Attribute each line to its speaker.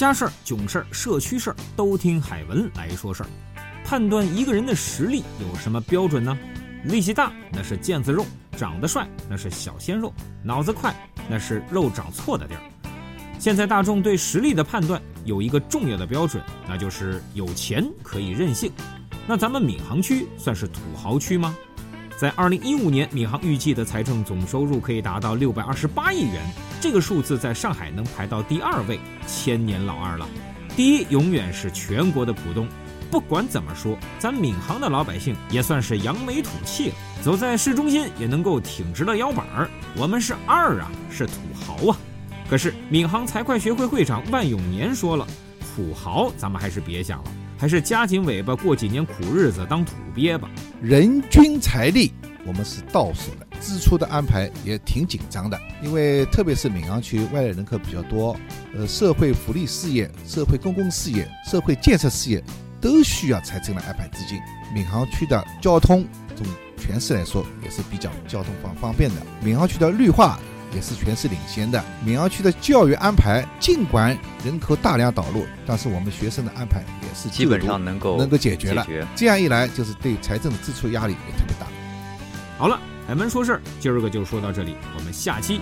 Speaker 1: 家事儿、囧事儿、社区事儿都听海文来说事儿。判断一个人的实力有什么标准呢？力气大那是腱子肉，长得帅那是小鲜肉，脑子快那是肉长错的地儿。现在大众对实力的判断有一个重要的标准，那就是有钱可以任性。那咱们闵行区算是土豪区吗？在二零一五年，闵行预计的财政总收入可以达到六百二十八亿元，这个数字在上海能排到第二位，千年老二了。第一永远是全国的浦东。不管怎么说，咱闵行的老百姓也算是扬眉吐气了，走在市中心也能够挺直了腰板儿。我们是二啊，是土豪啊。可是闵行财会学会会长万永年说了，土豪咱们还是别想了，还是夹紧尾巴过几年苦日子当土鳖吧。
Speaker 2: 人均财力我们是倒数的，支出的安排也挺紧张的，因为特别是闵行区外来人口比较多，呃，社会福利事业、社会公共事业、社会建设事业都需要财政来安排资金。闵行区的交通从全市来说也是比较交通方方便的，闵行区的绿化。也是全市领先的。闵行区的教育安排，尽管人口大量导入，但是我们学生的安排也是
Speaker 3: 基本上能够
Speaker 2: 能够解决了。这样一来，就是对财政的支出压力也特别大。
Speaker 1: 好了，开门说事儿，今儿个就说到这里，我们下期。